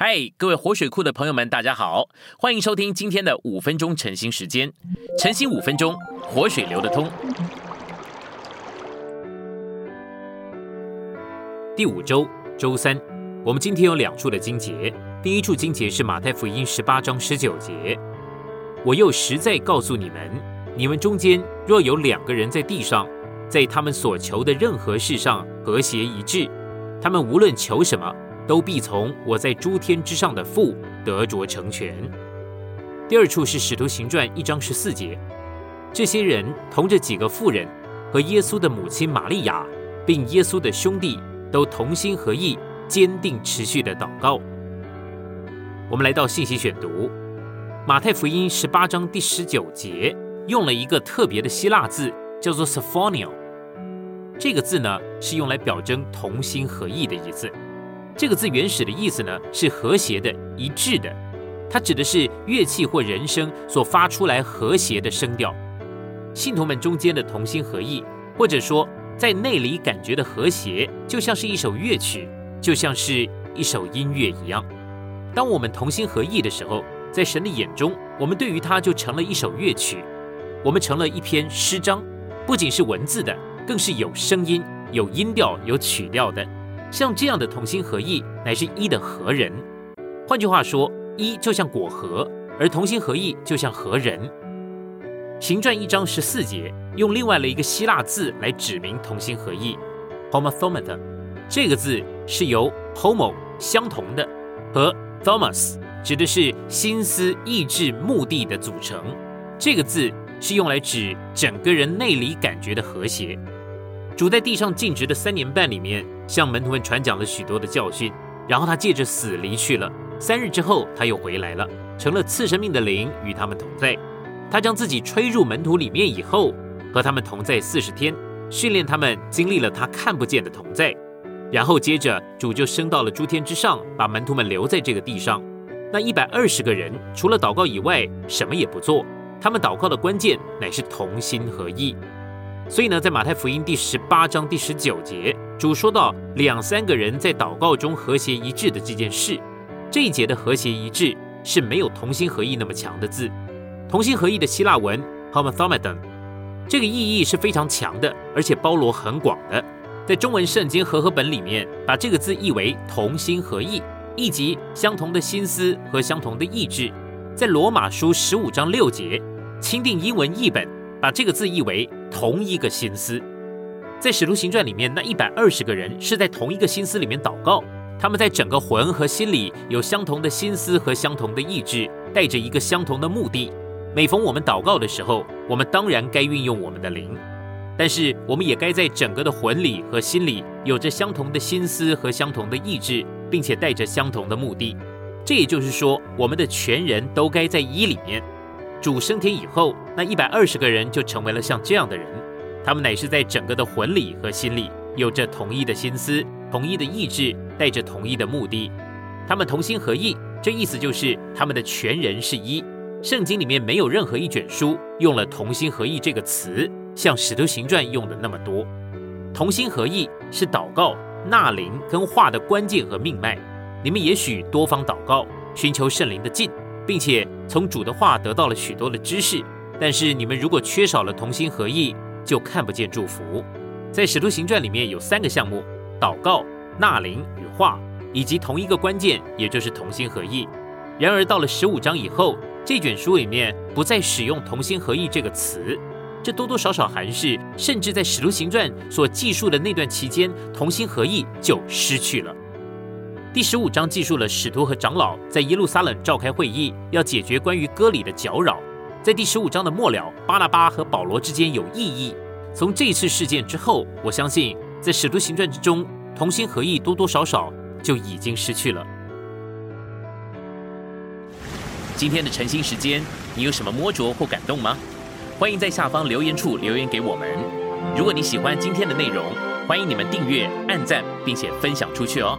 嗨，各位活水库的朋友们，大家好，欢迎收听今天的五分钟晨兴时间。晨兴五分钟，活水流得通。第五周周三，我们今天有两处的经节。第一处经节是马太福音十八章十九节。我又实在告诉你们，你们中间若有两个人在地上，在他们所求的任何事上和谐一致，他们无论求什么。都必从我在诸天之上的父得着成全。第二处是使徒行传一章十四节，这些人同着几个妇人和耶稣的母亲玛利亚，并耶稣的兄弟，都同心合意，坚定持续的祷告。我们来到信息选读，马太福音十八章第十九节用了一个特别的希腊字，叫做 “symphonio”。这个字呢，是用来表征同心合意的意思。这个字原始的意思呢是和谐的、一致的，它指的是乐器或人声所发出来和谐的声调。信徒们中间的同心合意，或者说在内里感觉的和谐，就像是一首乐曲，就像是一首音乐一样。当我们同心合意的时候，在神的眼中，我们对于它就成了一首乐曲，我们成了一篇诗章，不仅是文字的，更是有声音、有音调、有曲调的。像这样的同心合意，乃是一的合人。换句话说，一就像果核，而同心合意就像合人。行传一章十四节用另外的一个希腊字来指明同心合意，homothomet。这个字是由 homo 相同的和 thomos 指的是心思、意志、目的的组成。这个字是用来指整个人内里感觉的和谐。主在地上尽职的三年半里面，向门徒们传讲了许多的教训，然后他借着死离去了。三日之后，他又回来了，成了赐生命的灵与他们同在。他将自己吹入门徒里面以后，和他们同在四十天，训练他们经历了他看不见的同在。然后接着主就升到了诸天之上，把门徒们留在这个地上。那一百二十个人除了祷告以外，什么也不做。他们祷告的关键乃是同心合意。所以呢，在马太福音第十八章第十九节，主说到两三个人在祷告中和谐一致的这件事。这一节的和谐一致是没有同心合意那么强的字。同心合意的希腊文 homothomadon，这个意义是非常强的，而且包罗很广的。在中文圣经和合本里面，把这个字译为同心合意，意即相同的心思和相同的意志。在罗马书十五章六节，钦定英文译本。把这个字译为同一个心思，在使徒行传里面，那一百二十个人是在同一个心思里面祷告，他们在整个魂和心里有相同的心思和相同的意志，带着一个相同的目的。每逢我们祷告的时候，我们当然该运用我们的灵，但是我们也该在整个的魂里和心里有着相同的心思和相同的意志，并且带着相同的目的。这也就是说，我们的全人都该在一里面。主升天以后，那一百二十个人就成为了像这样的人，他们乃是在整个的魂里和心里有着同一的心思、同一的意志，带着同一的目的，他们同心合意。这意思就是他们的全人是一。圣经里面没有任何一卷书用了“同心合意”这个词，像《使徒行传》用的那么多。同心合意是祷告、纳灵跟话的关键和命脉。你们也许多方祷告，寻求圣灵的进。并且从主的话得到了许多的知识，但是你们如果缺少了同心合意，就看不见祝福。在使徒行传里面有三个项目：祷告、纳灵与话，以及同一个关键，也就是同心合意。然而到了十五章以后，这卷书里面不再使用同心合意这个词，这多多少少还是，甚至在使徒行传所记述的那段期间，同心合意就失去了。第十五章记述了使徒和长老在耶路撒冷召开会议，要解决关于割礼的搅扰。在第十五章的末了，巴拿巴和保罗之间有异议。从这次事件之后，我相信在使徒行传之中，同心合意多多少少就已经失去了。今天的晨兴时间，你有什么摸着或感动吗？欢迎在下方留言处留言给我们。如果你喜欢今天的内容，欢迎你们订阅、按赞，并且分享出去哦。